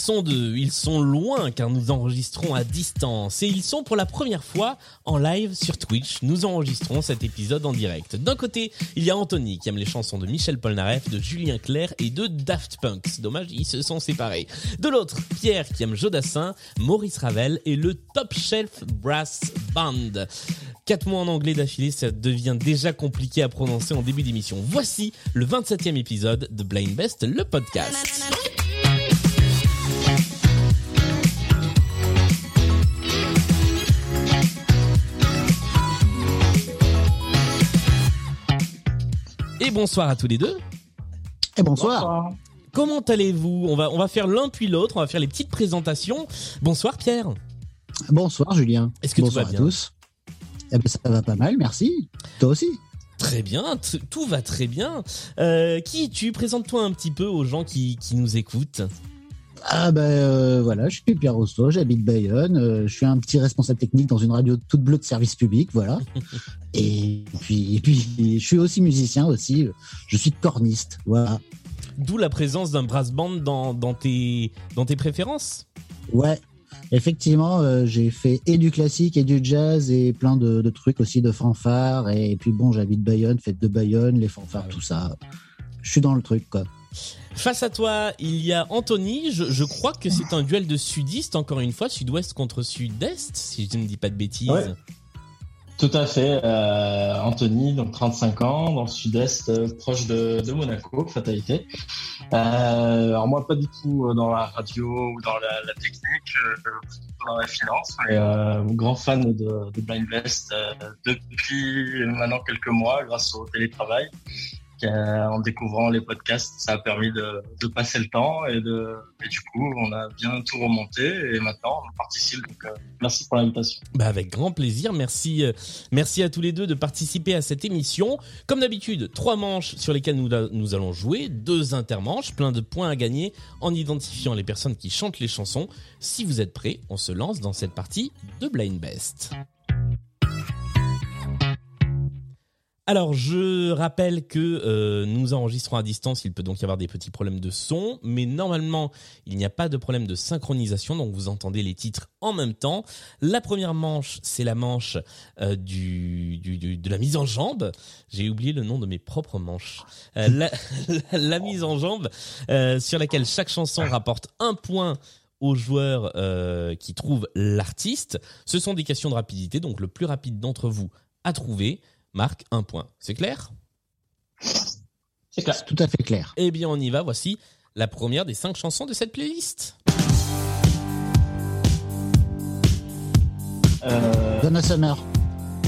sont ils sont loin car nous enregistrons à distance et ils sont pour la première fois en live sur Twitch. Nous enregistrons cet épisode en direct. D'un côté, il y a Anthony qui aime les chansons de Michel Polnareff, de Julien Clerc et de Daft Punk. Dommage, ils se sont séparés. De l'autre, Pierre qui aime Jodassin, Maurice Ravel et le Top Shelf Brass Band. Quatre mots en anglais d'affilée, ça devient déjà compliqué à prononcer en début d'émission. Voici le 27e épisode de Blind Best, le podcast. Et bonsoir à tous les deux. Et bonsoir. Comment allez-vous On va on va faire l'un puis l'autre, on va faire les petites présentations. Bonsoir Pierre. Bonsoir Julien. Est-ce que bonsoir tout va bien à tous. Eh ben, ça va pas mal, merci. Toi aussi. Très bien, tout va très bien. Euh, qui es-tu? Présente-toi un petit peu aux gens qui, qui nous écoutent. Ah ben euh, voilà, je suis Pierre Rousseau, j'habite Bayonne, euh, je suis un petit responsable technique dans une radio toute bleue de service public, voilà. et puis et puis je suis aussi musicien aussi, je suis corniste, voilà. D'où la présence d'un brass band dans, dans, tes, dans tes préférences. Ouais. Effectivement, euh, j'ai fait et du classique et du jazz et plein de, de trucs aussi de fanfares et, puis bon, j'habite Bayonne, fête de Bayonne, les fanfares, tout ça. Je suis dans le truc quoi. Face à toi, il y a Anthony. Je, crois que c'est un duel de sudistes, encore une fois, sud-ouest contre sud-est, si je ne dis pas de bêtises. Tout à fait. Euh, Anthony, donc 35 ans, dans le sud-est, euh, proche de, Monaco, fatalité. Euh, alors moi, pas du tout dans la radio ou dans la, technique, dans la finance, mais grand fan de, de Blind Best depuis maintenant quelques mois, grâce au télétravail. Euh, en découvrant les podcasts, ça a permis de, passer le temps et, de, du coup, on a bien tout remonté et maintenant on participe. Donc, euh, merci pour l'invitation. Bah avec grand plaisir. Merci, euh, merci à tous les deux de participer à cette émission. Comme d'habitude, trois manches sur lesquelles nous, nous allons jouer, deux intermanches, plein de points à gagner en identifiant les personnes qui chantent les chansons. Si vous êtes prêts, on se lance dans cette partie de Blind Best. Alors, je rappelle que euh, nous enregistrons à distance, il peut donc y avoir des petits problèmes de son, mais normalement, il n'y a pas de problème de synchronisation, donc vous entendez les titres en même temps. La première manche, c'est la manche euh, de la mise en jambe. J'ai oublié le nom de mes propres manches. Euh, la, la, mise en jambe, sur laquelle chaque chanson rapporte un point aux joueurs qui trouvent l'artiste. Ce sont des questions de rapidité, donc le plus rapide d'entre vous à trouver marque un point. C'est clair? C'est clair. Tout à fait clair. Eh bien, on y va. Voici la première des cinq chansons de cette playlist. Euh, Donna Summer.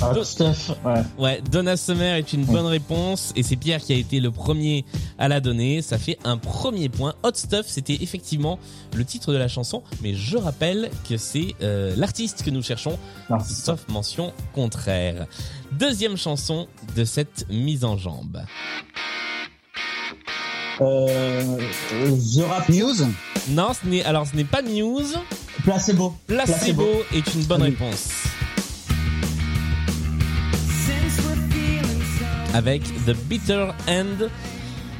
Hot Stuff, ouais. Ouais, Donna Summer est une bonne réponse et c'est Pierre qui a été le premier à la donner. Ça fait un premier point. Hot Stuff, c'était effectivement le titre de la chanson, mais je rappelle que c'est euh, l'artiste que nous cherchons, ça. sauf mention contraire. Deuxième chanson de cette mise en jambe. Euh, The Rap News. Non, ce n'est alors ce n'est pas Muse. Placebo. Placebo est une bonne Ah oui. réponse. Avec The Bitter End,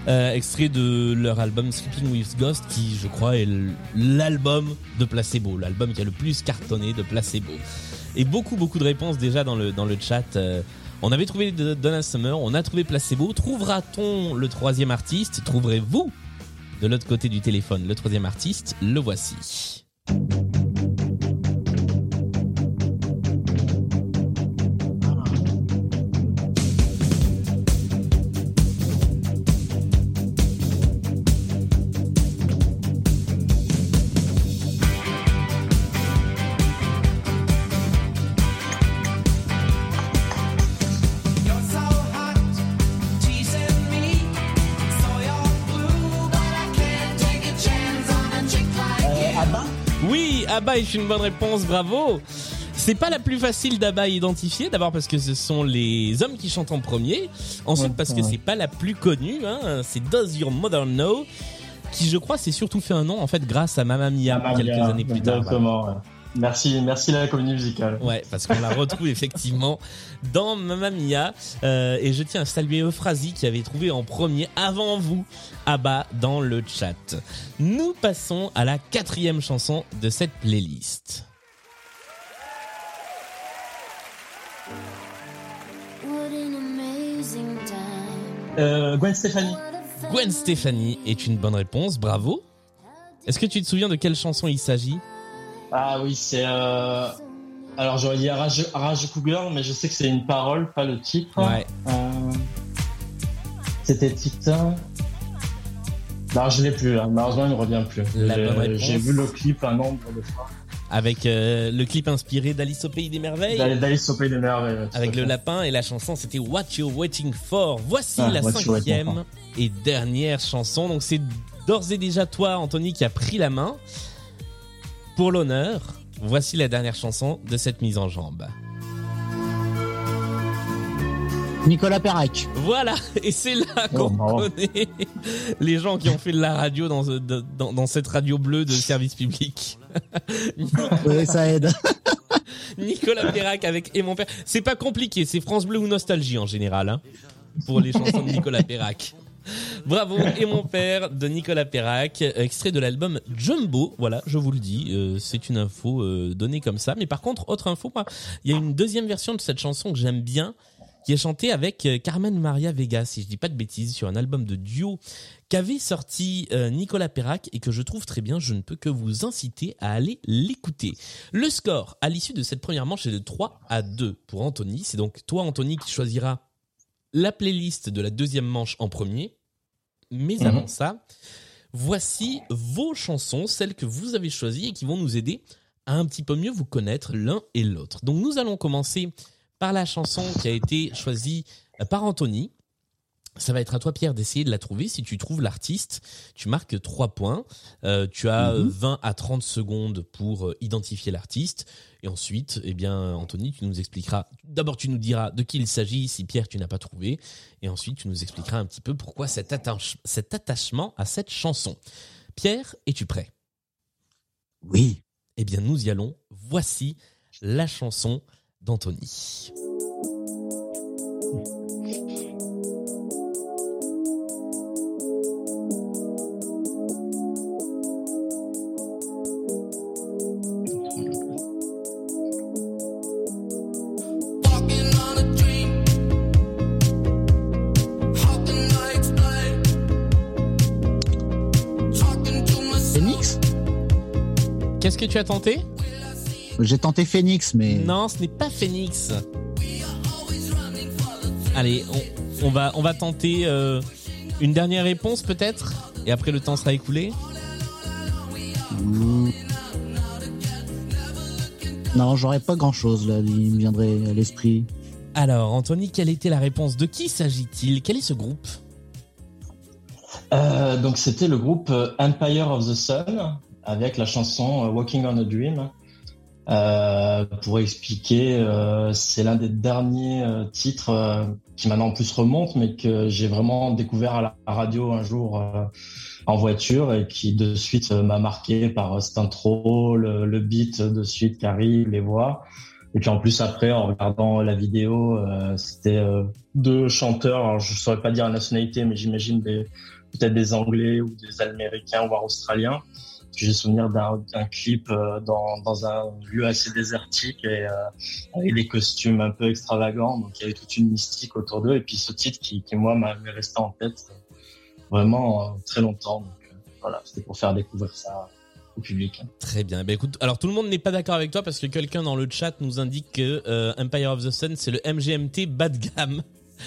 euh, extrait de leur album Sleeping with Ghost, qui je crois est l'album de Placebo, l'album qui a le plus cartonné de Placebo. Et beaucoup beaucoup de réponses déjà dans le dans le chat. euh, on avait trouvé Donna Summer, on a trouvé Placebo. Trouvera-t-on le troisième artiste? Trouverez-vous de l'autre côté du téléphone? Le troisième artiste Le voici. Abba est une bonne réponse, bravo. C'est pas la plus facile d'Abba à identifier, d'abord parce que ce sont les hommes qui chantent en premier, ensuite Ouais, parce que c'est pas la plus connue, hein, c'est Does Your Mother Know, qui je crois s'est surtout fait un nom en fait grâce à Mamma Mia quelques Mia, années plus tard. Merci, merci la comédie musicale. Ouais, parce qu'on la retrouve effectivement dans Mamma Mia. Euh, et je tiens à saluer Euphrasie qui avait trouvé en premier avant vous Abba dans le chat. Nous passons à la quatrième chanson de cette playlist. Euh, Gwen Stefani. Gwen Stefani est une bonne réponse, bravo. Est-ce que tu te souviens de quelle chanson il s'agit? Ah oui, c'est. Euh... Alors j'aurais dit Rage, Rage Cougar, mais je sais que c'est une parole, pas le titre. Ouais. Euh, C'était Titan. Non, je l'ai plus là. Malheureusement, il me revient plus. J'ai- vu le clip un nombre de fois. Avec euh, le clip inspiré d'Alice au Pays des Merveilles d'Alice au pays des merveilles. avec le lapin et la chanson c'était What You're Waiting For. Voici Ah, la cinquième et dernière chanson. Donc c'est d'ores et déjà toi Anthony qui a pris la main. Pour l'honneur, voici la dernière chanson de cette mise en jambe. Nicolas Perrac. Voilà, et c'est là Oh, qu'on connaît les gens qui ont fait de la radio dans, ce- dans, dans cette radio bleue de service public. Oui, ça aide. Nicolas Perrac avec Et mon père. C'est pas compliqué, c'est France Bleu ou Nostalgie en général, hein, pour les chansons de Nicolas Perrac. Bravo, Et mon père de Nicolas Perrac, extrait de l'album Jumbo. Voilà, je vous le dis, euh, c'est une info euh, donnée comme ça. Mais par contre, autre info, il y a une deuxième version de cette chanson que j'aime bien, qui est chantée avec euh, Carmen Maria Vega, si je dis pas de bêtises, sur un album de duo qu'avait sorti Nicolas Perrac et que je trouve très bien. Je ne peux que vous inciter à aller l'écouter. Le score à l'issue de cette première manche est de 3 à 2 pour Anthony. C'est donc toi, Anthony, qui choisiras la playlist de la deuxième manche en premier. Mais Mhm. avant ça, voici vos chansons, celles que vous avez choisies et qui vont nous aider à un petit peu mieux vous connaître l'un et l'autre. Donc nous allons commencer par la chanson qui a été choisie euh, par Anthony. Ça va être à toi, Pierre, d'essayer de la trouver. Si tu trouves l'artiste, tu marques 3 points. Euh, tu as Mhm. 20 à 30 secondes pour euh, identifier l'artiste. Et ensuite, eh bien, Anthony, tu nous expliqueras. D'abord, tu nous diras de qui il s'agit si Pierre, tu n'as pas trouvé. Et ensuite, tu nous expliqueras un petit peu pourquoi cet, attache- cet attachement à cette chanson. Pierre, es-tu prêt? Oui. Eh bien, nous y allons. Voici la chanson d'Anthony. Que tu as tenté J'ai tenté Phoenix, mais. Non, ce n'est pas Phoenix. Allez, on, on va, on va tenter euh, une dernière réponse peut-être Et après le temps sera écoulé Hmm. Non, j'aurais pas grand chose là, il me viendrait à l'esprit. Alors, Anthony, quelle était la réponse De qui s'agit-il Quel est ce groupe Euh, donc c'était le groupe euh, Empire of the Sun avec la chanson euh, Walking on a Dream. Euh, pour expliquer, euh, c'est l'un des derniers titres qui maintenant en plus remonte, mais que j'ai vraiment découvert à la radio un jour en voiture et qui de suite m'a marqué par cette intro, le, beat de suite qui arrive, les voix. Et puis en plus après, en regardant la vidéo, c'était deux chanteurs. Alors je saurais pas dire la nationalité, mais j'imagine peut-être des Anglais ou des Américains voire Australiens. J'ai souvenir d'un clip euh, dans, dans un lieu assez désertique et euh, avec des costumes un peu extravagants. Donc il y avait toute une mystique autour d'eux. Et puis ce titre qui, qui moi m'avait resté en tête euh, vraiment très longtemps. Donc voilà, c'était pour faire découvrir ça au public. Très bien. Eh Ben alors tout le monde n'est pas d'accord avec toi parce que quelqu'un dans le chat nous indique que Empire of the Sun c'est le MGMT bas de gamme.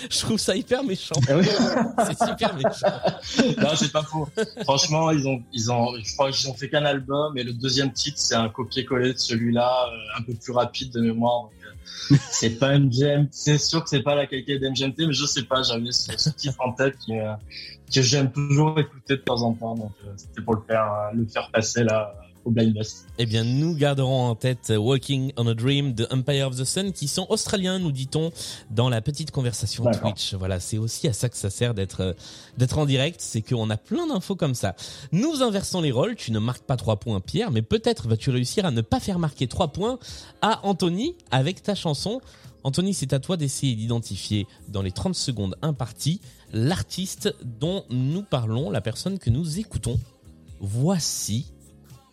Je trouve ça hyper méchant. Ah oui. C'est super méchant. non, c'est pas faux. Franchement, ils ont, ils ont, je crois qu'ils ont fait qu'un album et le deuxième titre, c'est un copier-coller de celui-là, euh, un peu plus rapide de mémoire. Donc, euh, c'est pas MGM, c'est sûr que c'est pas la qualité d'MGMT, mais je sais pas, j'avais ce, ce titre en tête qui, euh, que j'aime toujours écouter de temps en temps. Donc, euh, c'était pour le faire, le faire passer là, au Blind Best. Eh bien, nous garderons en tête Walking on a Dream de Empire of the Sun, qui sont australiens, nous dit-on, dans la petite conversation. Twitch. Voilà, c'est aussi à ça que ça sert d'être euh, d'être en direct, c'est qu'on a plein d'infos comme ça. Nous inversons les rôles. Tu ne marques pas trois points, Pierre, mais peut-être vas-tu réussir à ne pas faire marquer trois points à Anthony avec ta chanson. Anthony, c'est à toi d'essayer d'identifier dans les 30 secondes imparties l'artiste dont nous parlons, la personne que nous écoutons. Voici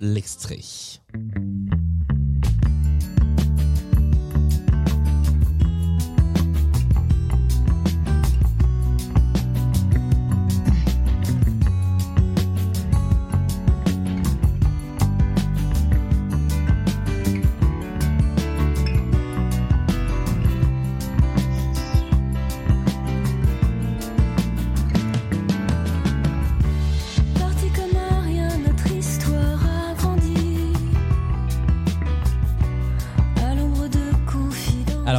l'extrait.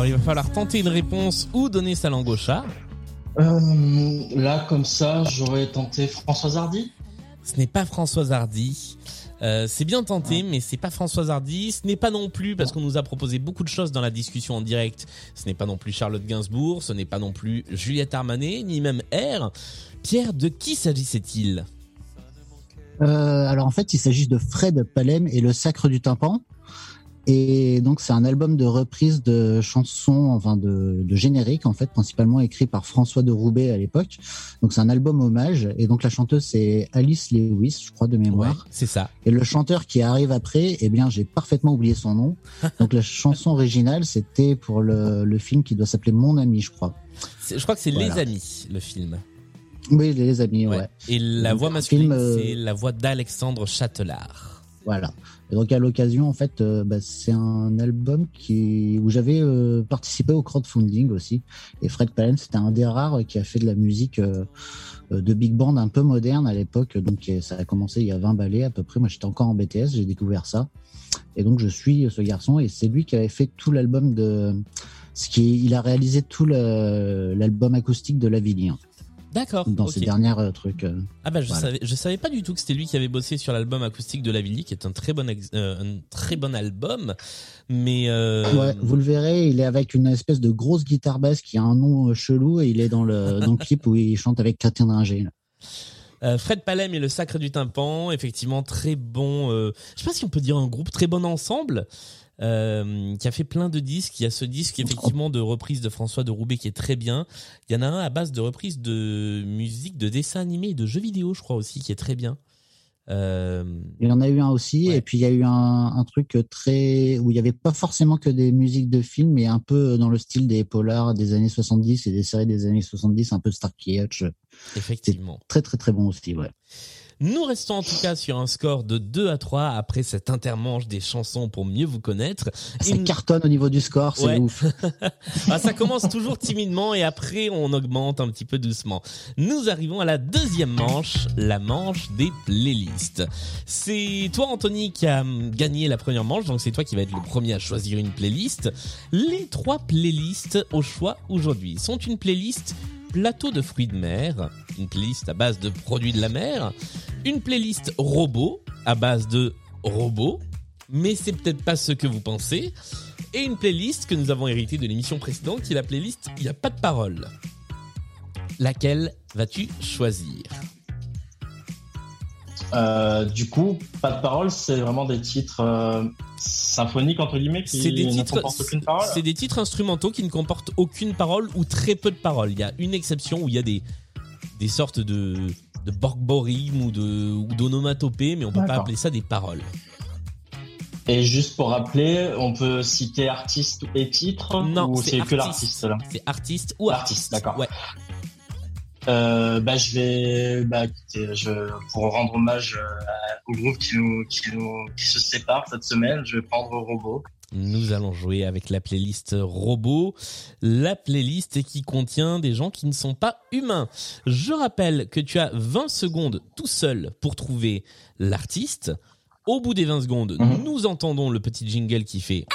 Alors, il va falloir tenter une réponse ou donner sa langue au chat. Euh, là, comme ça, j'aurais tenté Françoise Hardy. Ce n'est pas Françoise Hardy. Euh, c'est bien tenté, mais c'est pas Françoise Hardy. Ce n'est pas non plus, parce qu'on nous a proposé beaucoup de choses dans la discussion en direct. Ce n'est pas non plus Charlotte Gainsbourg, ce n'est pas non plus Juliette Armanet, ni même R. Pierre, de qui s'agissait-il? Euh, alors en fait, il s'agit de Fred Palem et le Sacre du Tympan. Et donc c'est un album de reprise de chansons, enfin de, de génériques en fait, principalement écrit par François de Roubaix à l'époque. Donc c'est un album hommage. Et donc la chanteuse c'est Alice Lewis, je crois de mémoire. c'est ça. Et le chanteur qui arrive après, eh bien j'ai parfaitement oublié son nom. Donc la chanson originale c'était pour le, le film qui doit s'appeler Mon ami, je crois. Je crois que c'est Voilà. Les Amis, le film. Oui, les amis, ouais. Ouais. Et la Donc, voix masculine, euh, c'est la voix d'Alexandre Châtelard. Voilà. Et donc à l'occasion, en fait, euh, bah, c'est un album où j'avais euh, participé au crowdfunding aussi. Et Fred Palem, c'était un des rares qui a fait de la musique euh, de big band un peu moderne à l'époque. Donc ça a commencé il y a 20 balais à peu près. Moi, j'étais encore en BTS, j'ai découvert ça. Et donc je suis ce garçon et c'est lui qui avait fait tout l'album de ce il a réalisé tout l'album acoustique de Lavillier D'accord. dans ok. ses dernières euh, trucs. euh. Ah bah je Voilà. savais je savais pas du tout que c'était lui qui avait bossé sur l'album acoustique de Lavillier qui est un très bon euh, un très bon album mais Ouais, vous le verrez, il est avec une espèce de grosse guitare basse qui a un nom chelou et il est dans le, dans le clip où il chante avec là. euh, Fred Palem et le Sacre du Tympan effectivement très bon je sais pas si on peut dire un groupe très bon ensemble euh, qui a fait plein de disques. Il y a ce disque effectivement de reprise de François de Roubaix qui est très bien. Il y en a un à base de reprise de musique, de dessins animés et de jeux vidéo, je crois aussi, qui est très bien. Euh, Il y en a eu un aussi, Ouais. et puis il y a eu un, un truc très où il y avait pas forcément que des musiques de films, mais un peu dans le style des polars des années 70 et des séries des années 70, un peu Starkey Hutch. effectivement. Très très très bon aussi, ouais. Nous restons en tout cas sur un score de 2 à 3 après cet intermanche des chansons pour mieux vous connaître. Ça Une- cartonne au niveau du score, c'est Ouais. ouf. Ah, ça commence toujours timidement et après on augmente un petit peu doucement. Nous arrivons à la deuxième manche, la manche des playlists. C'est toi Anthony qui a gagné la première manche, donc c'est toi qui va être le premier à choisir une playlist. Les trois playlists au choix aujourd'hui sont une playlist plateau de fruits de mer, une playlist à base de produits de la mer, une playlist robot à base de robots, mais c'est peut-être pas ce que vous pensez et une playlist que nous avons héritée de l'émission précédente qui est la playlist Il n'y a pas de parole. Laquelle vas-tu choisir? Euh, du coup, pas de parole, c'est vraiment des titres euh, symphoniques entre guillemets qui C'est des ne titres, comportent aucune parole. c'est des titres instrumentaux qui ne comportent aucune parole ou très peu de paroles. Il y a une exception où il y a des des sortes de de ou de ou d'onomatopées, mais on peut pas appeler ça des paroles. Et juste pour rappeler, on peut citer artiste et titre Non, ou c'est que artiste. l'artiste là? C'est artiste ou artiste. Artiste, d'accord. Ouais. Euh, Bah je vais, bah écoutez, je pour rendre hommage euh, au groupe qui nous, qui nous qui se sépare cette semaine, je vais prendre Robot. Nous allons jouer avec la playlist robot, la playlist qui contient des gens qui ne sont pas humains. Je rappelle que tu as 20 secondes tout seul pour trouver l'artiste. Au bout des 20 secondes, Mhm. nous entendons le petit jingle qui fait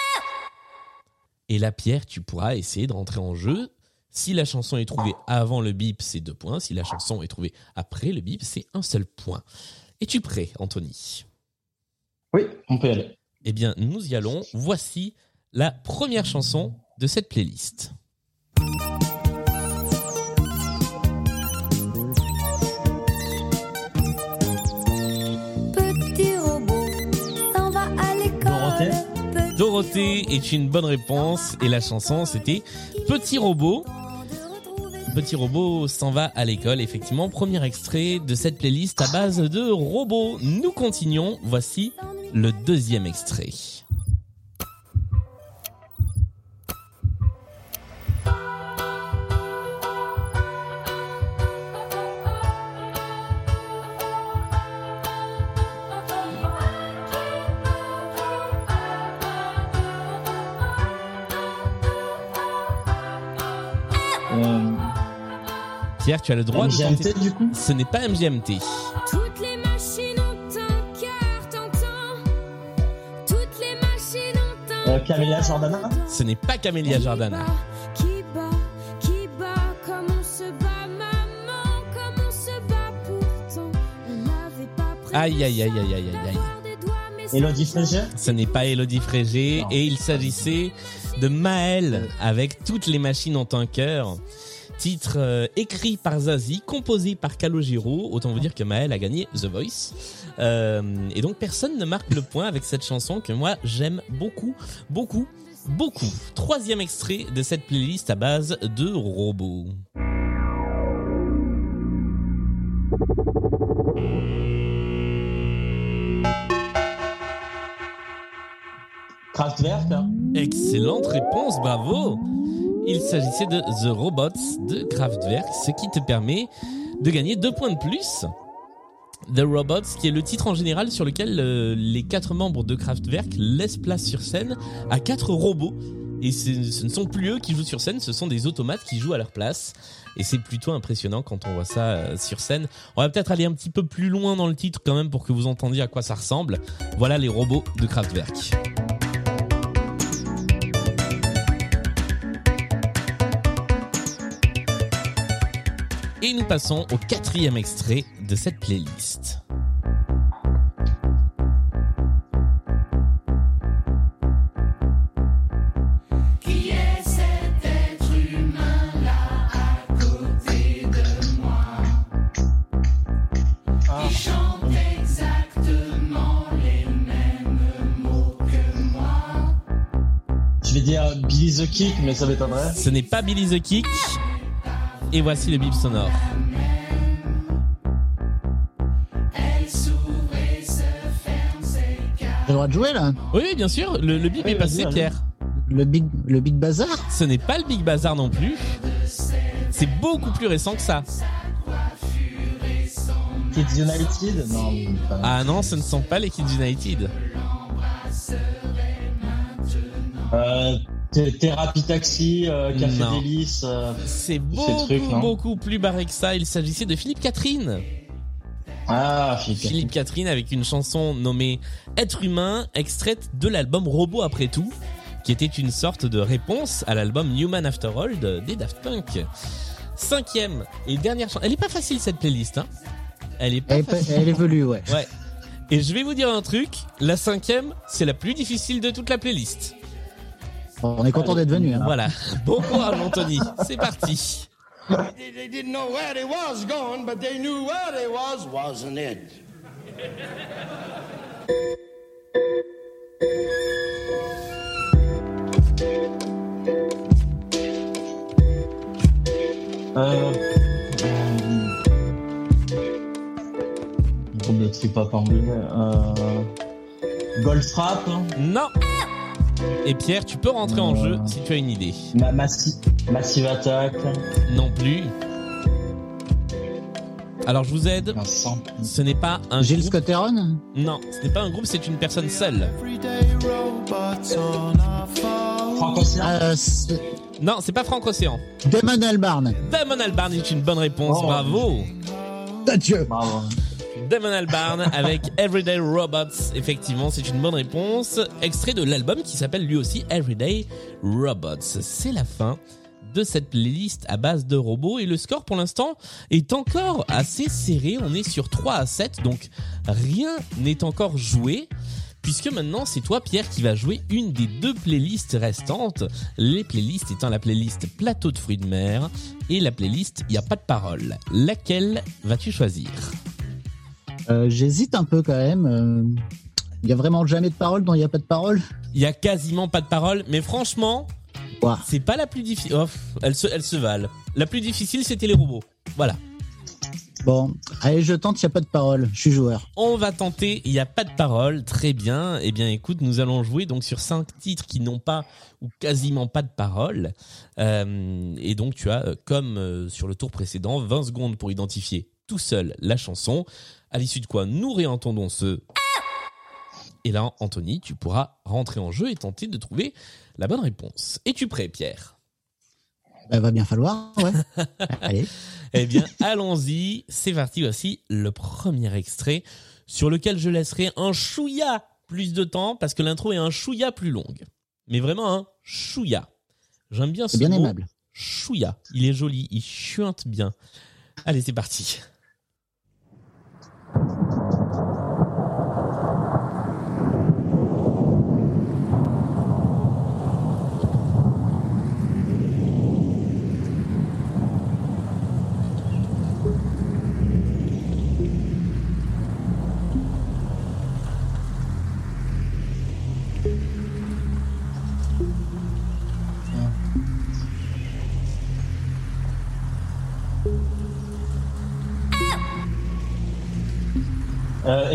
et la pierre, tu pourras essayer de rentrer en jeu. Si la chanson est trouvée avant le bip, c'est deux points. Si la chanson est trouvée après le bip, c'est un seul point. Es-tu prêt, Anthony? Oui. on peut y aller. Eh bien, nous y allons. Voici la première chanson de cette playlist. Dorothée est une bonne réponse et la chanson c'était Petit robot. Petit robot s'en va à l'école, effectivement. Premier extrait de cette playlist à base de robots. Nous continuons. Voici le deuxième extrait. Pierre, tu as le droit de tenter. MGMT du coup Ce n'est pas MGMT. Toutes les machines ont un cœur, t'entends Toutes les machines ont un Euh, Camélia Jordana Ce n'est pas Camélia Jordana. Qui bat, qui bat, comme on se bat, maman, comme on se bat pourtant. On n'avait pas prévu Aïe, aïe, aïe, aïe, aïe, aïe, Elodie Frégé Ce n'est pas Elodie Frégé Non. et il s'agissait de Maël avec toutes les machines ont un cœur. Titre euh, écrit par Zazie, composé par Calogero. Autant vous dire que Maël a gagné The Voice. Euh, et donc personne ne marque le point avec cette chanson que moi j'aime beaucoup, beaucoup, beaucoup. Troisième extrait de cette playlist à base de robots. Kraftwerk Excellente réponse, bravo Il s'agissait de The Robots de Kraftwerk, ce qui te permet de gagner deux points de plus. The Robots, qui est le titre en général sur lequel euh, les quatre membres de Kraftwerk laissent place sur scène à quatre robots. Et ce ne sont plus eux qui jouent sur scène, ce sont des automates qui jouent à leur place. Et c'est plutôt impressionnant quand on voit ça euh, sur scène. On va peut-être aller un petit peu plus loin dans le titre quand même pour que vous entendiez à quoi ça ressemble. Voilà les robots de Kraftwerk. Et nous passons au quatrième extrait de cette playlist. Qui est cet être humain là à côté de moi? Qui chante exactement les mêmes mots que moi? Je vais dire Billy the Kick, mais ça m'étonnerait. Ce n'est pas Billy the Kick. Et voici le bip sonore. J'ai le droit de jouer là Oui, oui, bien sûr, le, le bip Oui, est passé. Pierre. Le Big, le big Bazar Ce n'est pas le Big Bazar non plus. C'est beaucoup plus récent que ça. Kids United Non, pas. Ah non, ce ne sont pas les Kids United. Euh, Thérapie Taxi, euh, Café Non. Délice. euh, C'est beaucoup, beaucoup plus barré que ça. Il s'agissait de Philippe Catherine. Ah, Philippe. Philippe Catherine avec une chanson nommée Être humain, extraite de l'album Robot après tout, qui était une sorte de réponse à l'album Human After All de- des Daft Punk. Cinquième et dernière chanson. Elle est pas facile cette playlist, hein. Elle est pas elle, facile. elle évolue, ouais. Ouais. Et je vais vous dire un truc. La cinquième, c'est la plus difficile de toute la playlist. On est content d'être venu. Hein. Voilà. Bon courage, Anthony. C'est parti. They, didn't know where they was going, but they knew where they was, wasn't it? Euh, Groupe de trip-hop anglais. Euh, Goldfrapp, hein? Non. Et Pierre, tu peux rentrer en jeu si tu as une idée. Ma- Massi- Massive Attack. Non plus. Alors je vous aide. Vincent. Ce n'est pas un Gilles groupe. Scott Heron Non, ce n'est pas un groupe, c'est une personne seule. Franck Ocean. euh, Non, c'est pas Franck Océan. Damon Albarn. Damon Albarn est une bonne réponse, Oh. bravo. Adieu. Bravo. Damon Albarn avec Everyday Robots. Effectivement, c'est une bonne réponse. Extrait de l'album qui s'appelle lui aussi Everyday Robots. C'est la fin de cette playlist à base de robots et le score pour l'instant est encore assez serré. On est sur 3 à 7, donc rien n'est encore joué. puisque maintenant c'est toi Pierre qui va jouer une des deux playlists restantes, les playlists étant la playlist Plateau de fruits de mer et la playlist Y a pas de parole. Laquelle vas-tu choisir? Euh, J'hésite un peu quand même. euh, Il y a vraiment jamais de parole dont il n'y a pas de parole. Il y a quasiment pas de parole, mais franchement, Ouah. c'est pas la plus difficile. Oh, elles se, elles se valent. La plus difficile, c'était les robots. Voilà. Bon, allez, je tente, il n'y a pas de parole. Je suis joueur. On va tenter, il n'y a pas de parole, très bien. Eh bien écoute, nous allons jouer donc sur cinq titres qui n'ont pas ou quasiment pas de parole. Euh, et donc tu as, comme sur le tour précédent, 20 secondes pour identifier tout seul la chanson, à l'issue de quoi nous réentendons ce... Et là, Anthony, tu pourras rentrer en jeu et tenter de trouver la bonne réponse. Es-tu prêt, Pierre? Bah, va bien falloir, ouais. allez. Eh bien, allons-y. C'est parti. Voici le premier extrait sur lequel je laisserai un chouïa plus de temps parce que l'intro est un chouïa plus longue. Mais vraiment un chouïa. J'aime bien ce bien mot. aimable. Chouïa. Il est joli. Il chuinte bien. Allez, c'est parti. Thank you.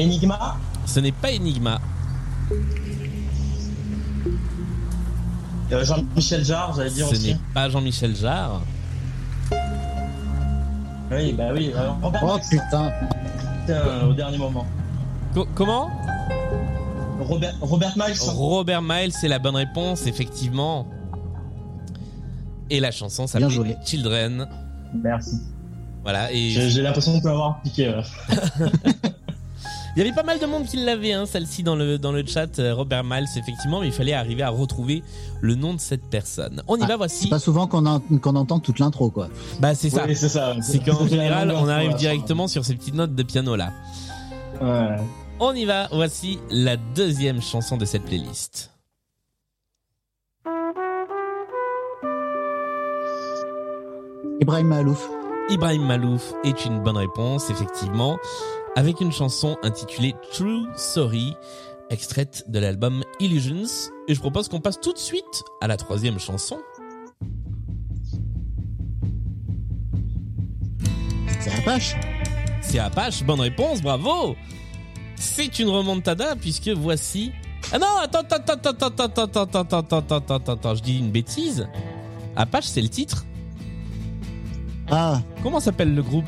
Enigma Ce n'est pas Enigma. Euh, Jean-Michel Jarre, j'allais dire Ce aussi. n'est pas Jean-Michel Jarre. Oui, bah oui. euh, Robert Oh putain. euh, au dernier moment. Co- comment? Robert, Robert Miles. Robert Miles, c'est la bonne réponse, effectivement. Et la chanson Bien s'appelle. Children. Merci. Voilà. Et J'ai l'impression de peut avoir piqué. Il y avait pas mal de monde qui l'avait, hein, celle-ci dans le dans le chat. euh, Robert Miles, effectivement, mais il fallait arriver à retrouver le nom de cette personne. On y Ah, va, voici. C'est pas souvent qu'on en- qu'on entend toute l'intro, quoi. Bah c'est ça. Oui, c'est ça. C'est qu'en général, on arrive directement sur ces petites notes de piano là. fin. Ouais. On y va. Voici la deuxième chanson de cette playlist. Ibrahim Malouf. Ibrahim Malouf est une bonne réponse, effectivement, avec une chanson intitulée True Sorry, extraite de l'album Illusions. Et je propose qu'on passe tout de suite à la troisième chanson. C'est Apache. C'est Apache, bonne réponse, bravo C'est une remontada puisque voici... Ah non, attends, attends, attends, attends, attends, attends, attends, attends, attends, attends, attends, attends, je dis une bêtise. Apache, c'est le titre Ah, Comment s'appelle le groupe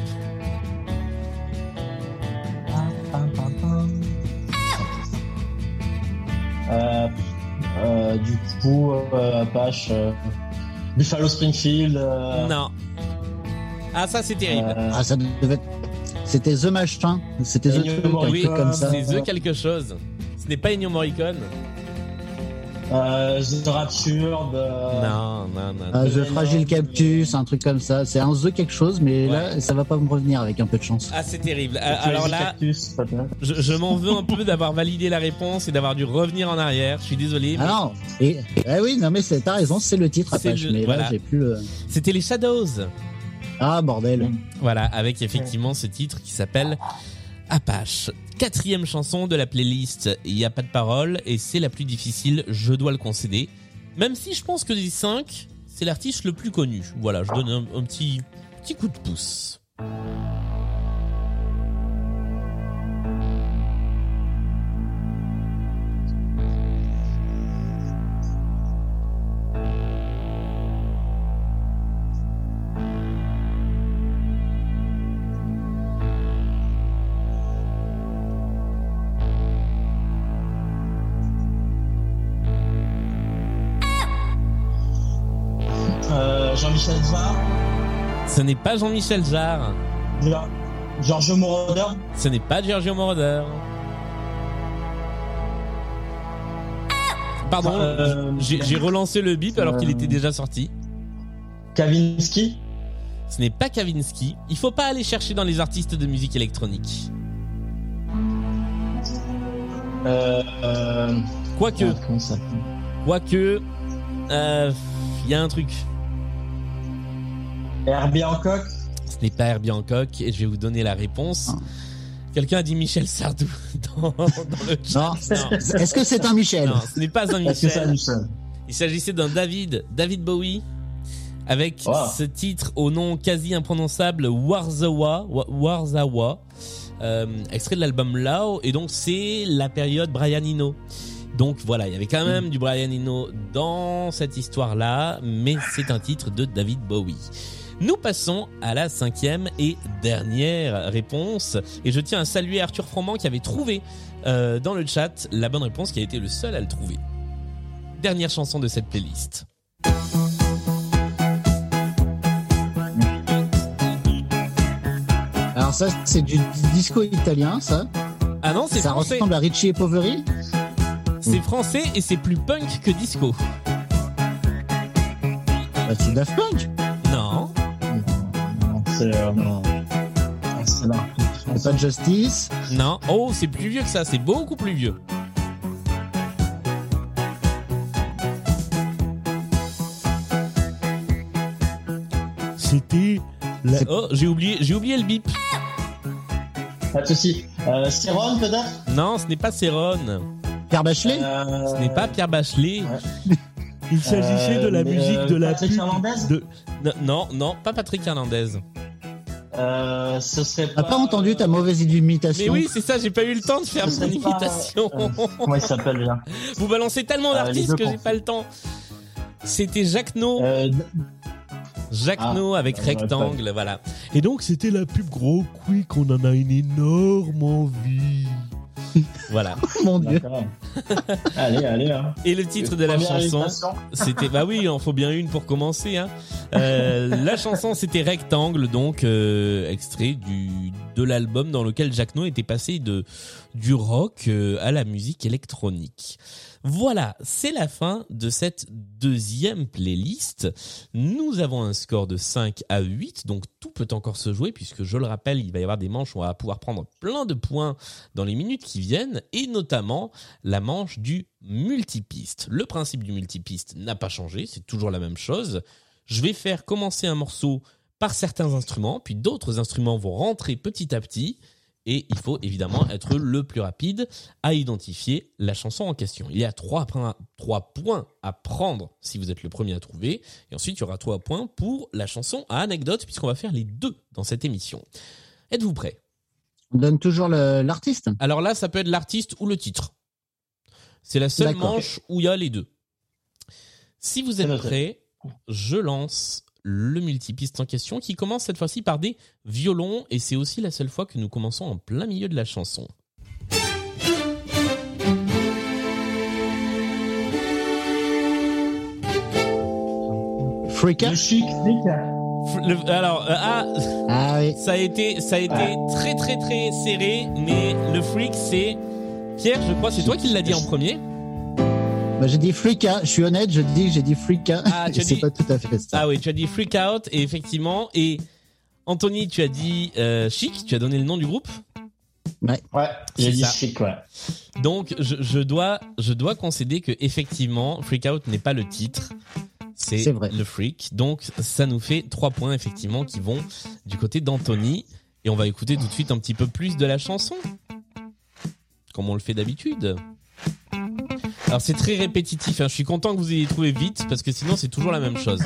du coup, euh, Apache, euh, Buffalo Springfield. euh, Non. Ah ça c'est terrible. euh, ah, ça devait être... C'était The Machin. C'était The Morricone, comme ça. C'est The quelque chose. Ce n'est pas Ennio Morricone. Euh, The Rapture. euh, Non, non, non. Ah, The Euh, Fragile Cactus, un truc comme ça. C'est un The quelque chose, mais là, ça va pas me revenir avec un peu de chance. Ah, c'est terrible. Crazy Alors là, Cactus, je, je m'en veux un peu d'avoir validé la réponse et d'avoir dû revenir en arrière. Je suis désolé. mais Ah non et, eh oui, non mais c'est- t'as raison, c'est le titre Apache, le- mais voilà. là j'ai plus le... C'était les Shadows. Ah bordel. Voilà, avec effectivement ce titre qui s'appelle Apache. Quatrième chanson de la playlist. Il n'y a pas de parole et c'est la plus difficile, je dois le concéder. Même si je pense que des cinq, c'est l'artiste le plus connu. Voilà, je donne un, un petit, petit coup de pouce. Jean-Michel Jarre. Ce n'est pas Jean-Michel Jarre. Gior- Giorgio Moroder. Ce n'est pas Giorgio Moroder. Pardon, Euh, j'ai relancé le bip alors qu'il euh, était déjà sorti. Kavinsky. Ce n'est pas Kavinsky. Il faut pas aller chercher dans les artistes de musique électronique. Euh, euh, Quoique, quoique, il y a un truc. Herbie Hancock Ce n'est pas Herbie Hancock et je vais vous donner la réponse. Quelqu'un a dit Michel Sardou dans, dans le chat. Non. Non. Est-ce que c'est un Michel Non, ce n'est pas un Est-ce que c'est un Michel. Michel Il s'agissait d'un David, David Bowie, avec Wow. ce titre au nom quasi imprononçable Warzawa, Wa- Warzawa, euh, extrait de l'album Lao, et donc c'est la période Brian Eno. Donc voilà, il y avait quand même du Brian Eno dans cette histoire-là, mais c'est un titre de David Bowie. Nous passons à la cinquième et dernière réponse. Et je tiens à saluer Arthur Froment qui avait trouvé euh, dans le chat la bonne réponse, qui a été le seul à le trouver. Dernière chanson de cette playlist. Alors ça, c'est du disco italien, ça. Ah non, c'est Ça français. ressemble à Richie et Poveri. C'est français et c'est plus punk que disco. Bah, c'est Daft Punk. Non. Non, c'est euh, non. C'est là. C'est pas Justice. Non. Oh, c'est plus vieux que ça. C'est beaucoup plus vieux. C'était la... Oh, j'ai oublié, j'ai oublié le bip. Pas de souci. Euh, Céron peut-être? Non, ce n'est pas Céron. Pierre Bachelet. Euh, Ce n'est pas Pierre Bachelet. Ouais. Il s'agissait de la Euh, musique euh, de la Patrick pub Hernandez? de... Non, non, non, pas Patrick Hernandez. Euh, ce serait T'as pas entendu ta mauvaise Mais imitation oui, c'est ça, j'ai pas eu le temps de faire mon pas, imitation. euh, Comment il s'appelle déjà? Vous balancez tellement Euh, d'artistes que j'ai pas le temps. C'était Jacques No. euh, Jacques Ah, No avec euh, rectangle, voilà. Et donc c'était la pub gros quick, on en a une énorme envie. voilà. Mon dieu. Allez, allez. Hein. Et le titre de la chanson, c'était bah oui, il en faut bien une pour commencer. Hein. Euh, la chanson c'était rectangle, donc euh, extrait du de l'album dans lequel Jacques No était passé de du rock euh, à la musique électronique. Voilà, c'est la fin de cette deuxième playlist. Nous avons un score de 5 à 8, donc tout peut encore se jouer puisque je le rappelle, il va y avoir des manches où on va pouvoir prendre plein de points dans les minutes qui viennent et notamment la manche du multipiste. Le principe du multipiste n'a pas changé, c'est toujours la même chose. Je vais faire commencer un morceau par certains instruments, puis d'autres instruments vont rentrer petit à petit et il faut évidemment être le plus rapide à identifier la chanson en question. Il y a trois, points- trois points à prendre si vous êtes le premier à trouver, et ensuite il y aura trois points pour la chanson à anecdote, puisqu'on va faire les deux dans cette émission. Êtes-vous prêts? On donne toujours l'artiste. Alors là, ça peut être l'artiste ou le titre. C'est la seule manche où il y a les deux. Si vous êtes prêts, je lance le multipiste en question qui commence cette fois-ci par des violons et c'est aussi la seule fois que nous commençons en plein milieu de la chanson. Freaka. Le chic, flic. Le- alors, euh, ah, Ah oui. ça a été, ça a été très très très serré, mais le freak c'est Pierre, je crois, c'est toi qui l'as dit en premier. Bah, j'ai dit Freaka. Je suis honnête, je dis que j'ai dit Freaka. Ah, tu as c'est dit- pas tout à fait ça. Ah oui, tu as dit freak out et effectivement et Anthony, tu as dit euh, chic, tu as donné le nom du groupe? Ouais, C'est j'ai dit ça. chic, ouais. Donc je, je dois je dois concéder que effectivement Freak Out n'est pas le titre, c'est C'est vrai. le freak. Donc ça nous fait trois points effectivement qui vont du côté d'Anthony et on va écouter tout de suite un petit peu plus de la chanson, comme on le fait d'habitude. Alors c'est très répétitif. hein. Je suis content que vous ayez trouvé vite parce que sinon c'est toujours la même chose.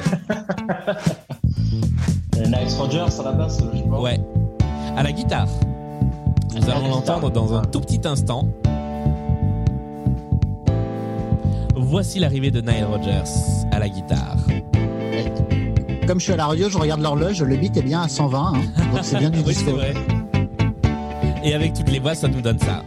Nice Rogers à la basse, pas. Ouais. À la guitare. Nous allons l'entendre dans un tout petit instant. Voici l'arrivée de Nile Rodgers à la guitare. Comme je suis à la radio, je regarde l'horloge. Le beat est bien à 120. hein. donc c'est bien du oui, c'est disco. vrai. Et avec toutes les voix, ça nous donne ça.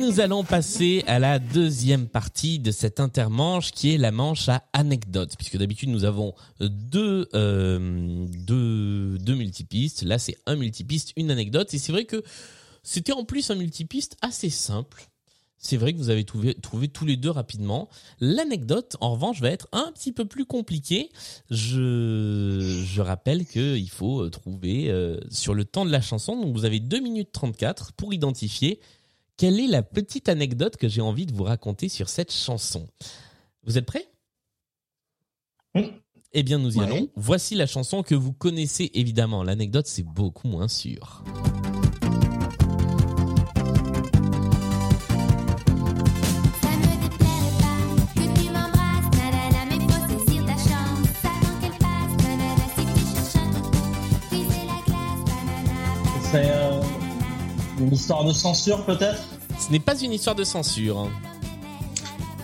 Nous allons passer à la deuxième partie de cette intermanche qui est la manche à anecdote. Puisque d'habitude nous avons deux, euh, deux, deux multipistes. Là c'est un multipiste, une anecdote. Et c'est vrai que c'était en plus un multipiste assez simple. C'est vrai que vous avez trouvé, trouvé tous les deux rapidement. L'anecdote, en revanche, va être un petit peu plus compliquée. Je, je rappelle qu'il faut trouver euh, sur le temps de la chanson, donc vous avez 2 minutes 34 pour identifier quelle est la petite anecdote que j'ai envie de vous raconter sur cette chanson? Vous êtes prêts? Oui. Eh bien, nous y Ouais. allons. Voici la chanson que vous connaissez évidemment. L'anecdote, c'est beaucoup moins sûr. Ça me déplairait pas que tu m'embrasses, nanana, mais faut saisir ta chance avant qu'elle passe, nanana, si tu cherches un toutou, briser la glace, nanana. C'est euh, une histoire de censure peut-être? Ce n'est pas une histoire de censure. hein.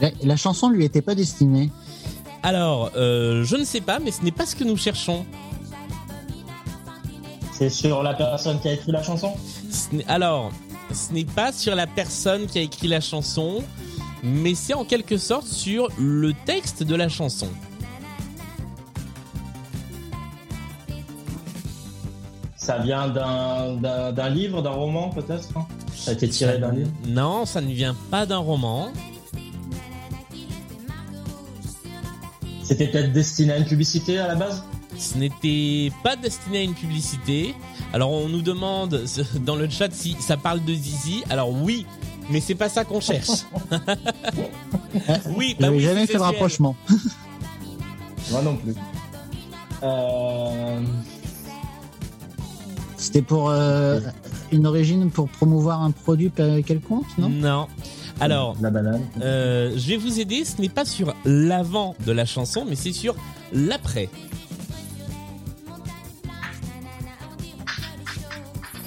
La, la chanson lui était pas destinée. Alors, euh, je ne sais pas, mais ce n'est pas ce que nous cherchons. C'est sur la personne qui a écrit la chanson? Ce alors, ce n'est pas sur la personne qui a écrit la chanson, mais c'est en quelque sorte sur le texte de la chanson. Ça vient d'un- d'un d'un livre, d'un roman peut-être hein Ça a été tiré d'un livre? Non, ça ne vient pas d'un roman. C'était peut-être destiné à une publicité à la base? Ce n'était pas destiné à une publicité. Alors on nous demande dans le chat si ça parle de Zizi. Alors oui, mais c'est pas ça qu'on cherche. oui, bah oui, jamais fait le rapprochement. Moi non plus. Euh... C'était pour euh, une origine pour promouvoir un produit quelconque, non? Non. Alors, La banane. euh, je vais vous aider. Ce n'est pas sur l'avant de la chanson, mais c'est sur l'après.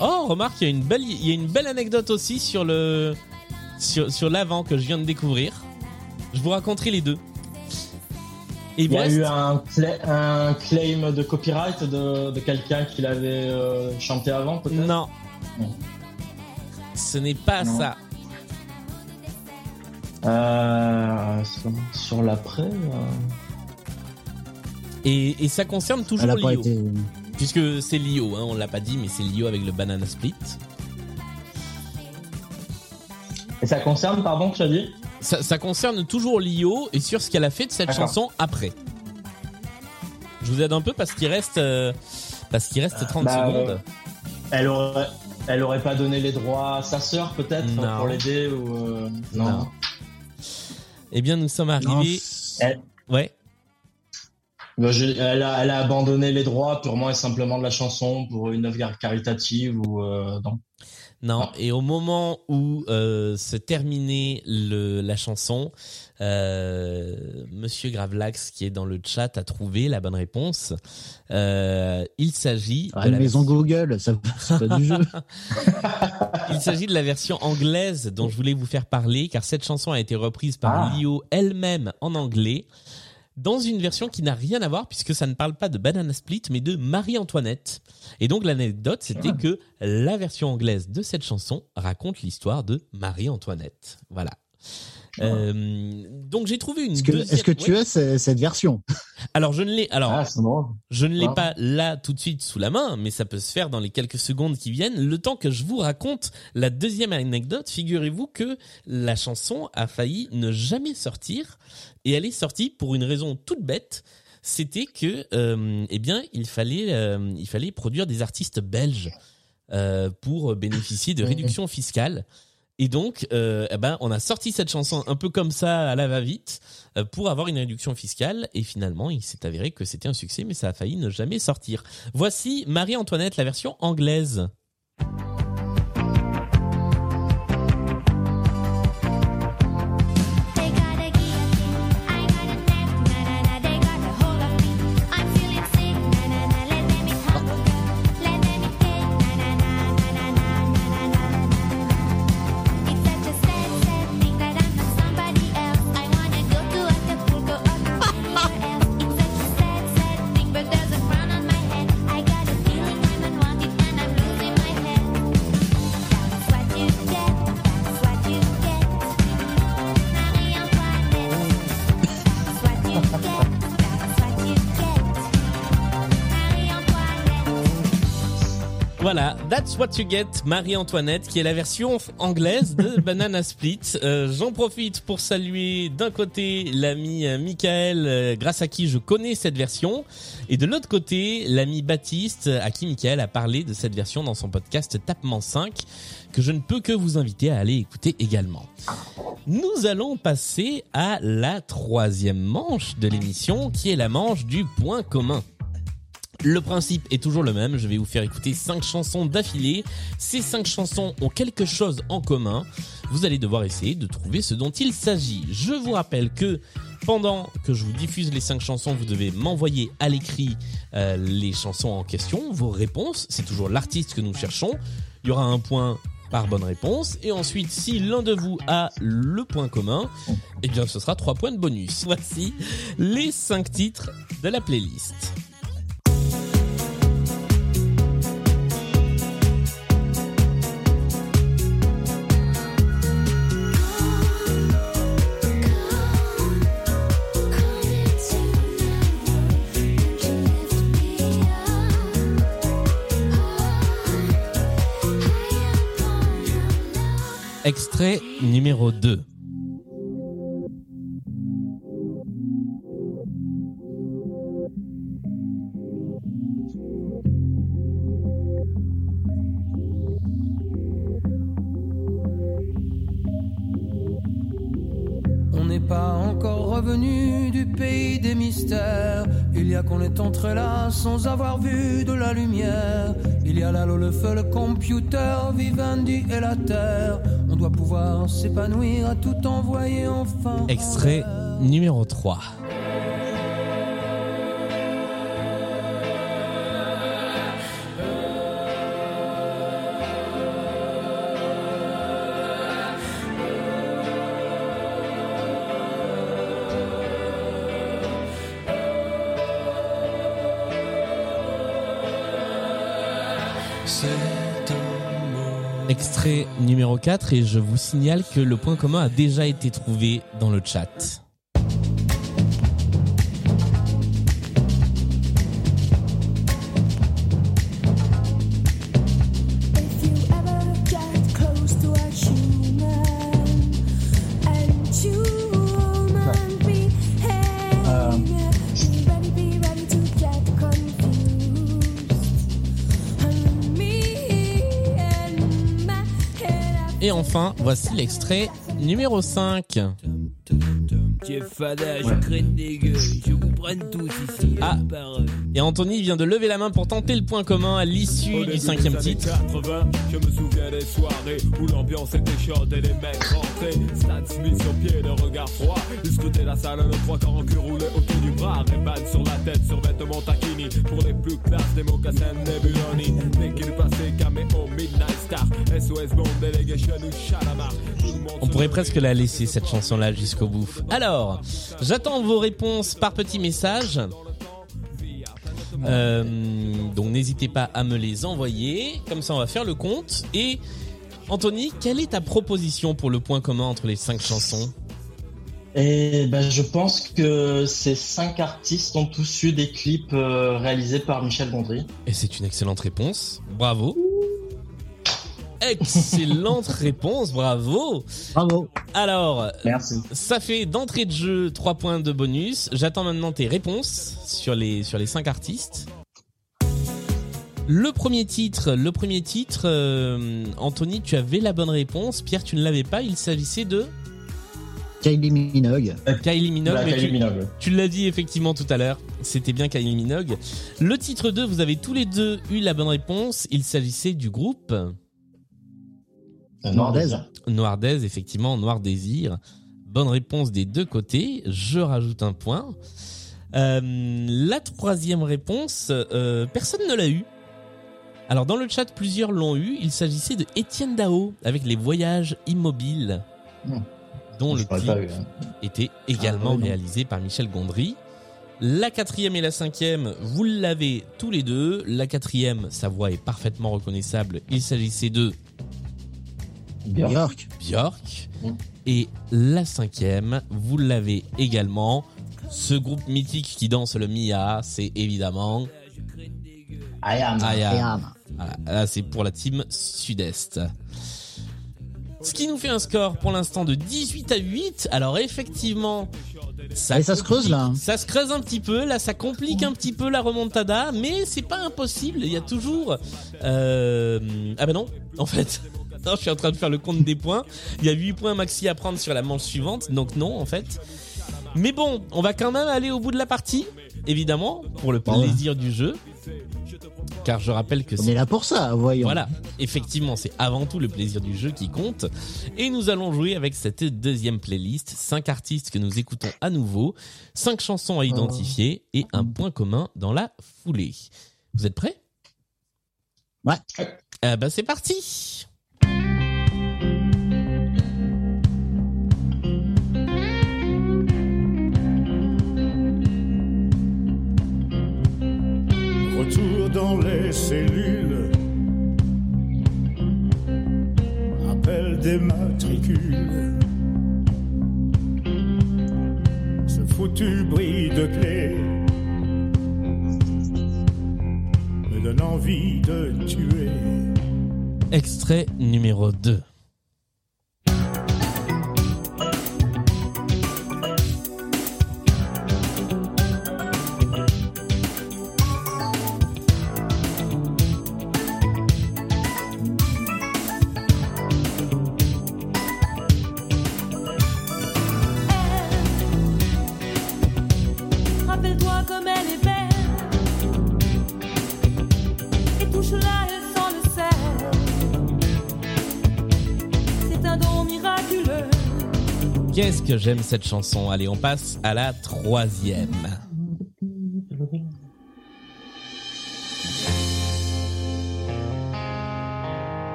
Oh, remarque, il y a une belle, il y a une belle anecdote aussi sur le, sur, sur l'avant que je viens de découvrir. Je vous raconterai les deux. Et Il y a eu un, cla- un claim de copyright de, de quelqu'un qui l'avait euh, chanté avant peut-être? Non. Non. Ce n'est pas Non. ça. Euh, sur, sur l'après. euh, Et, et ça concerne toujours Lio. été. Puisque c'est Lio, hein, on l'a pas dit, mais c'est Lio avec le banana split. Et ça concerne, pardon, tu as dit Ça, ça concerne toujours Lio et sur ce qu'elle a fait de cette D'accord. chanson après. Je vous aide un peu parce qu'il reste, euh, parce qu'il reste 30 Bah, secondes. euh, elle aurait, elle aurait pas donné les droits à sa sœur peut-être Non. pour l'aider ou euh, Non. Eh bien, nous sommes arrivés. Elle, Ouais. Bah, je- elle, a, elle a abandonné les droits purement et simplement de la chanson pour une œuvre caritative ou euh, non. Non. Et au moment où euh, se terminait le, la chanson, euh, Monsieur Gravelax, qui est dans le chat, a trouvé la bonne réponse. Euh, il s'agit Ah, de la maison Google, ça pas du jeu. Il s'agit de la version anglaise dont je voulais vous faire parler, car cette chanson a été reprise par Ah. Lio elle-même en anglais, dans une version qui n'a rien à voir, puisque ça ne parle pas de Banana Split, mais de Marie-Antoinette. Et donc l'anecdote, c'était que la version anglaise de cette chanson raconte l'histoire de Marie-Antoinette. Voilà. Euh, donc j'ai trouvé une Est-ce que, deuxième... est-ce que tu Ouais. as ce- cette version? Alors je ne l'ai... Alors Ah, je ne l'ai Ah. pas là tout de suite sous la main, mais ça peut se faire dans les quelques secondes qui viennent. Le temps que je vous raconte la deuxième anecdote, figurez-vous que la chanson a failli ne jamais sortir, et elle est sortie pour une raison toute bête. C'était que, euh, eh bien, il fallait, euh, il fallait produire des artistes belges pour bénéficier de réductions fiscales. Et donc, euh, eh ben, on a sorti cette chanson un peu comme ça à la va-vite euh, pour avoir une réduction fiscale. Et finalement, il s'est avéré que c'était un succès, mais ça a failli ne jamais sortir. Voici Marie-Antoinette, la version anglaise. That's What You Get, Marie-Antoinette, qui est la version anglaise de Banana Split. Euh, J'en profite pour saluer d'un côté l'ami euh, Michael, euh, grâce à qui je connais cette version, et de l'autre côté l'ami Baptiste, à qui Michael a parlé de cette version dans son podcast Tapement 5, que je ne peux que vous inviter à aller écouter également. Nous allons passer à la troisième manche de l'émission, qui est la manche du point commun. Le principe est toujours le même, je vais vous faire écouter cinq chansons d'affilée. Ces cinq chansons ont quelque chose en commun. Vous allez devoir essayer de trouver ce dont il s'agit. Je vous rappelle que pendant que je vous diffuse les cinq chansons, vous devez m'envoyer à l'écrit euh, les chansons en question, vos réponses. C'est toujours l'artiste que nous cherchons. Il y aura un point par bonne réponse. Et ensuite, si l'un de vous a le point commun, eh bien ce sera trois points de bonus. Voici les cinq titres de la playlist. Extrait numéro 2. On n'est pas encore revenu du pays des mystères. Il y a qu'on est entré là sans avoir vu de la lumière. Le feu, le computer, Vivendi et la terre. On doit pouvoir s'épanouir à tout envoyer enfin. en Extrait numéro 3. Numéro 4 et je vous signale que le point commun a déjà été trouvé dans le chat. Et enfin, voici l'extrait numéro 5. Jeff Tous ici. Ah. Euh, Et Anthony vient de lever la main pour tenter le point commun à l'issue du cinquième titre. 80, je me souviens des soirées où l'ambiance était chaude et les mecs rentraient. Stan Smith sur pied, le regard froid. Ils scrutaient la salle, le trois quarts en cul roulé autour du bras. Ray-Ban sur la tête, sur vêtements taquini. Pour les plus classes, des mocassins Nebuloni. Dès qu'il passait, caméo, Midnight Star. SOS Bond, Delegation ou Chalamar. Tout le monde On pourrait presque la laisser cette chanson-là jusqu'au bout. Alors, j'attends vos réponses par petit Euh, donc n'hésitez pas à me les envoyer. Comme ça, on va faire le compte. Et Anthony, quelle est ta proposition pour le point commun entre les cinq chansons? Et ben, je pense que ces cinq artistes ont tous eu des clips euh, réalisés par Michel Gondry. Et c'est une excellente réponse. Bravo. Excellente réponse, bravo. Bravo. Alors, Merci. Ça fait d'entrée de jeu 3 points de bonus. J'attends maintenant tes réponses sur les sur les 5 artistes. Le premier titre, le premier titre, euh, Anthony, tu avais la bonne réponse. Pierre, tu ne l'avais pas. Il s'agissait de Kylie Minogue. Kylie Minogue. La mais Kylie tu, Minogue. tu l'as dit effectivement tout à l'heure. C'était bien Kylie Minogue. Le titre 2, vous avez tous les deux eu la bonne réponse. Il s'agissait du groupe Euh, Noir Noir Désir. Noirdaise, effectivement, Noir Désir. Bonne réponse des deux côtés. Je rajoute un point. Euh, la troisième réponse, euh, personne ne l'a eu. Alors dans le chat, plusieurs l'ont eu. Il s'agissait de Étienne Dao avec les voyages immobiles, dont Je le clip eu, hein. était également Ah réalisé par Michel Gondry. La quatrième et la cinquième, vous l'avez tous les deux. La quatrième, sa voix est parfaitement reconnaissable. Il s'agissait de Björk. Mm. Et la cinquième, vous l'avez également. Ce groupe mythique qui danse le Mia, c'est évidemment I am. Voilà, là, c'est pour la team Sud-Est. Ce qui nous fait un score pour l'instant de 18 à 8. Alors effectivement, ça, Et ça se creuse, là. Ça se creuse un petit peu. Là, ça complique un petit peu la remontada, mais c'est pas impossible. Il y a toujours. Euh... Ah ben non, en fait. Je suis en train de faire le compte des points. Il y a 8 points maxi à prendre sur la manche suivante, donc non en fait. Mais bon, on va quand même aller au bout de la partie, évidemment, pour le plaisir du jeu. Car je rappelle que On c'est est là pour ça, voyons. voilà, effectivement, c'est avant tout le plaisir du jeu qui compte. Et nous allons jouer avec cette deuxième playlist, cinq artistes que nous écoutons à nouveau, cinq chansons à identifier et un point commun dans la foulée. Vous êtes prêts? Ouais. Euh, bah c'est parti que j'aime cette chanson Allez, on passe à la troisième.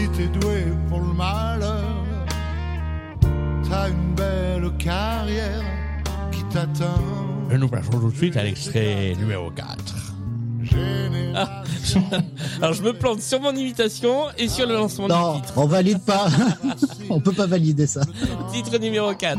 Si t'es doué pour le malheur, t'as une belle carrière qui t'attend. Et nous passons tout de suite à l'extrait numéro 4. Général. Ah, Alors je me plante sur mon imitation et sur le lancement Non, du titre. on valide pas. on peut pas valider ça. Titre numéro 4.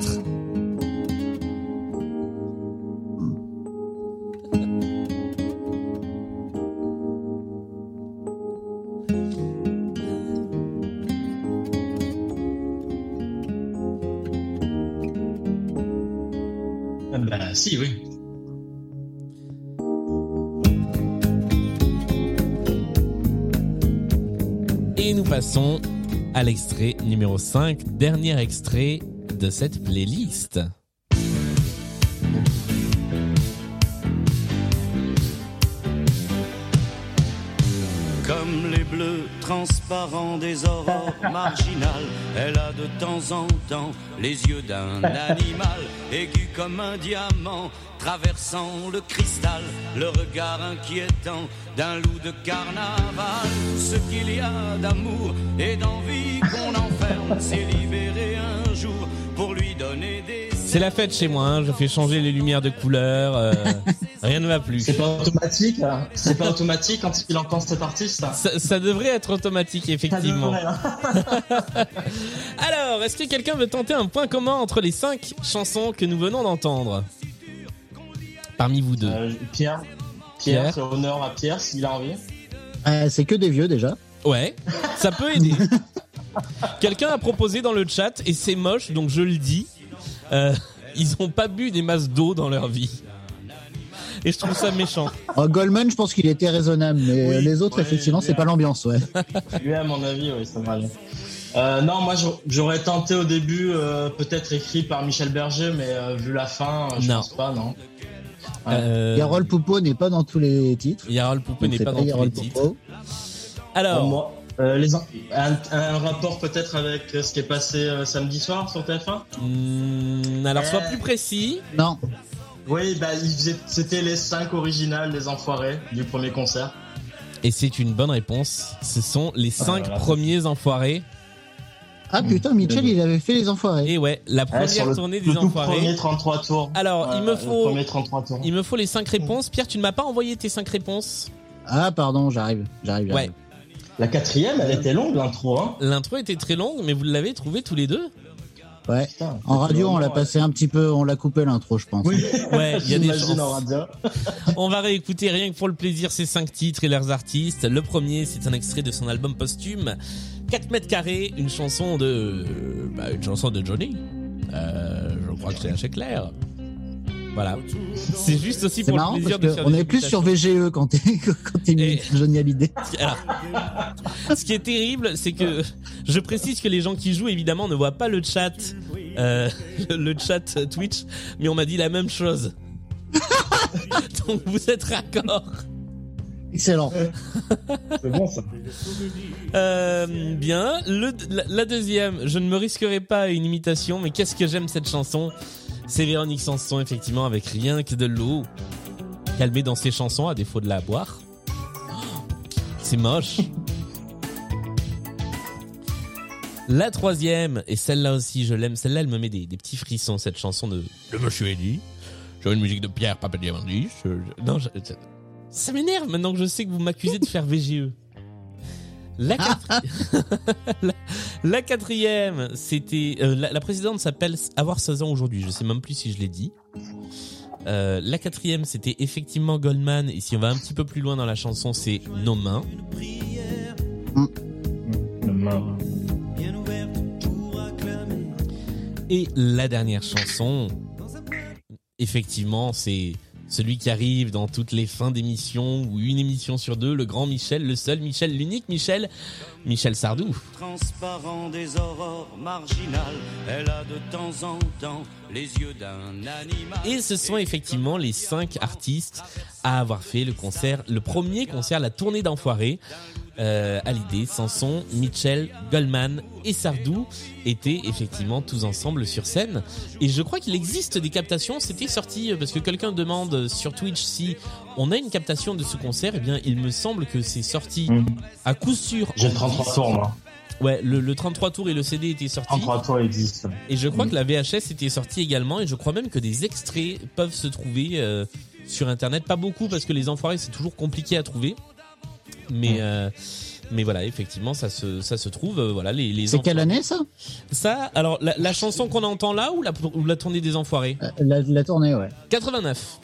Passons à l'extrait numéro 5, dernier extrait de cette playlist. Bleus transparents des aurores marginales, elle a de temps en temps les yeux d'un animal, aigu comme un diamant, traversant le cristal, le regard inquiétant d'un loup de carnaval. Tout ce qu'il y a d'amour et d'envie qu'on enferme, s'est libéré un jour pour lui donner C'est la fête chez moi, hein, je fais changer les lumières de couleur, euh, rien ne va plus. C'est pas automatique, là. C'est pas automatique quand il entend cet artiste. ça. Ça, ça devrait être automatique, Ça effectivement. devrait, hein. Alors, est-ce que quelqu'un veut tenter un point commun entre les cinq chansons que nous venons d'entendre? Parmi vous deux. Euh, Pierre. Pierre. Pierre, c'est honneur à Pierre s'il a envie. Euh, c'est que des vieux déjà. Ouais, ça peut aider. Quelqu'un a proposé dans le chat, et c'est moche, donc je le dis, euh, ils ont pas bu des masses d'eau dans leur vie. Et je trouve ça méchant. Oh, Goldman, je pense qu'il était raisonnable, mais Oui, les autres, ouais, effectivement, c'est pas l'ambiance, ouais. Lui, à mon avis, oui, ça va aller. Euh, non, moi j'aurais- tenté au début, euh, peut-être écrit par Michel Berger, mais euh, vu la fin, euh, je Non. pense pas, non. Ouais. Euh, Yarol Poupeau n'est pas dans tous les titres. Yarol Poupée Donc, n'est pas dans tous les titres. Poupeau. Alors, Moi, euh, les en- un, un rapport peut-être avec ce qui est passé euh, samedi soir sur TF1 hmm, alors sois plus précis. Non, Oui, bah, c'était les cinq originales des Enfoirés du premier concert. Et c'est une bonne réponse. Ce sont les cinq là là. premiers enfoirés. Ah putain, Mitchell, il avait fait les enfoirés. Et ouais, la première le, tournée le des tout enfoirés. premier 33 tours. Alors, il me le faut, premier 33 tours. il me faut les cinq réponses. Pierre, tu ne m'as pas envoyé tes cinq réponses. Ah pardon, j'arrive, j'arrive. Ouais. La quatrième, elle était longue, l'intro. Hein. L'intro était très longue, mais vous l'avez trouvé tous les deux? Ouais. Putain, En radio, on l'a passé un petit peu, on l'a coupé l'intro, je pense. Oui. Ouais, il y a des chances. en radio. On va réécouter rien que pour le plaisir ces cinq titres et leurs artistes. Le premier, c'est un extrait de son album posthume, 4 mètres carrés, une chanson de, bah, une chanson de Johnny. Euh, je crois que c'est assez clair. Voilà. C'est juste aussi pour marrant le plaisir parce de faire qu'on des est plus sur. VGE quand t'es quand t'es Et- Johnny Hallyday. Alors, ce qui est terrible, c'est que je précise que les gens qui jouent évidemment ne voient pas le chat, euh, le chat Twitch, mais on m'a dit la même chose. Donc vous êtes raccord. Excellent. C'est bon ça. Euh, bien. Le, la, la deuxième, je ne me risquerai pas à une imitation, mais qu'est-ce que j'aime cette chanson? C'est Véronique Sanson, effectivement, avec rien que de l'eau. Calmée dans ses chansons, à défaut de la boire. C'est moche. La troisième, et celle-là aussi, je l'aime. Celle-là, elle me met des, petits frissons, cette chanson de Le Monsieur Eddy. Sur une musique de Pierre Papadiamandis. Non, je- ça m'énerve maintenant que je sais que vous m'accusez de faire VGE. La, quatri- la, la quatrième, c'était euh, la, la précédente s'appelle Avoir 16 ans aujourd'hui. Je sais même plus si je l'ai dit. Euh, la quatrième, c'était effectivement Goldman. Et si on va un petit peu plus loin dans la chanson, c'est Nos mains. Et la dernière chanson, effectivement, c'est celui qui arrive dans toutes les fins d'émission ou une émission sur deux, le grand Michel, le seul Michel, l'unique Michel, Michel Sardou. Transparent des aurores marginales, elle a de temps en temps les yeux d'un animal. Et ce sont effectivement les cinq artistes à avoir fait le concert, le premier concert, la tournée d'enfoirés. Euh, Hallyday, Sanson, Mitchell, Goldman et Sardou étaient effectivement tous ensemble sur scène. Et je crois qu'il existe des captations. C'était sorti euh, parce que quelqu'un demande sur Twitch si on a une captation de ce concert. Eh bien, il me semble que c'est sorti Mm. à coup sûr. J'ai en 33 disque. tours, moi. Ouais, le, le 33 tours et le CD étaient sortis. 33 tours existe. Et je Mm. crois que la VHS était sortie également, et je crois même que des extraits peuvent se trouver euh, sur Internet. Pas beaucoup parce que les enfoirés c'est toujours compliqué à trouver, mais Mm. euh, mais voilà, effectivement ça se ça se trouve. euh, voilà les les. C'est quelle année ça? Ça, alors la, la chanson qu'on entend là ou la ou la tournée des enfoirés? Euh, la, la tournée, ouais. 89.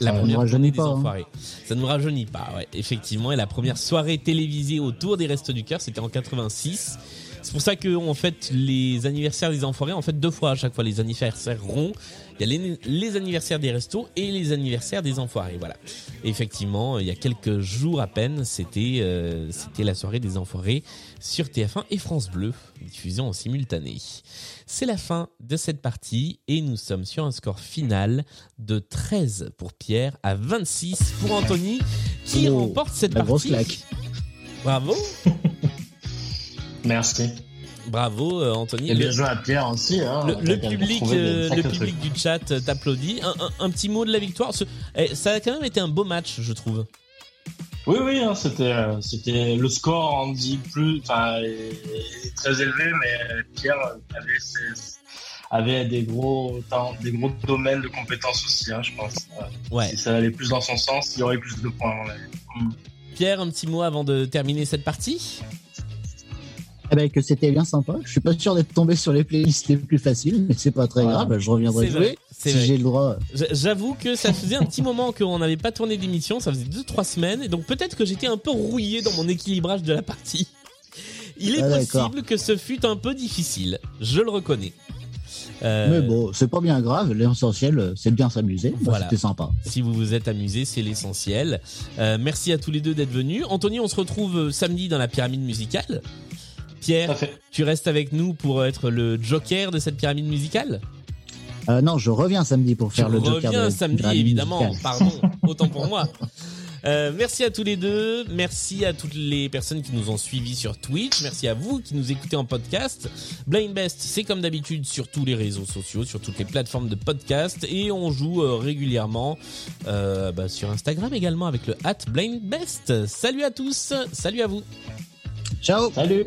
La Ça nous première rajeunit tournée des pas, hein. Ça nous rajeunit pas, ouais. Effectivement, et la première soirée télévisée autour des Restos du Cœur, c'était en 86. C'est pour ça qu'on fête les anniversaires des enfoirés, en fait deux fois à chaque fois, les anniversaires ronds. Il y a les, les anniversaires des restos et les anniversaires des enfoirés, voilà. Et effectivement, il y a quelques jours à peine, c'était euh, c'était la soirée des enfoirés sur TF1 et France Bleu, diffusée en simultané. C'est la fin de cette partie et nous sommes sur un score final de 13 pour Pierre à 26 pour Anthony qui Oh, remporte cette la partie. grosse claque. Bravo, Merci. Bravo euh, Anthony. Et bien joué à Pierre aussi. Hein, le, public, euh, le public trucs. du chat t'applaudit. Un, un- un petit mot de la victoire. Eh, ça a quand même été un beau match, je trouve. Oui, oui, hein, c'était, euh, c'était le score en dit plus, enfin, très élevé, mais Pierre avait, ses- avait des gros, des gros domaines de compétences aussi, hein, je pense. Ouais. Si ça allait plus dans son sens, il y aurait plus de points. Pierre, un petit mot avant de terminer cette partie? Eh ben, que c'était bien sympa. Je suis pas sûr d'être tombé sur les playlists les plus faciles, mais c'est pas très grave. Je reviendrai jouer si j'ai le droit. J'avoue que ça faisait un petit moment qu'on n'avait pas tourné d'émission, ça faisait deux trois semaines, et donc peut-être que j'étais un peu rouillé dans mon équilibrage de la partie. Il est Ah, possible que ce fut un peu difficile, je le reconnais. Euh, Mais bon, c'est pas bien grave. L'essentiel, c'est bien s'amuser. Voilà. C'était sympa. Si vous vous êtes amusé, c'est l'essentiel. Euh, merci à tous les deux d'être venus. Anthony, on se retrouve euh, samedi dans la pyramide musicale. Pierre, tu restes avec nous pour être le joker de cette pyramide musicale Euh, non, je reviens samedi pour faire Tu le Joker. de reviens la samedi, pyramide évidemment. musicale. Pardon, autant pour moi. Euh, merci à tous les deux. Merci à toutes les personnes qui nous ont suivis sur Twitch. Merci à vous qui nous écoutez en podcast. Blind Best, c'est comme d'habitude sur tous les réseaux sociaux, sur toutes les plateformes de podcast. Et on joue euh, régulièrement euh, bah, sur Instagram également avec le at Blind Best. Salut à tous. Salut à vous. Ciao. Salut.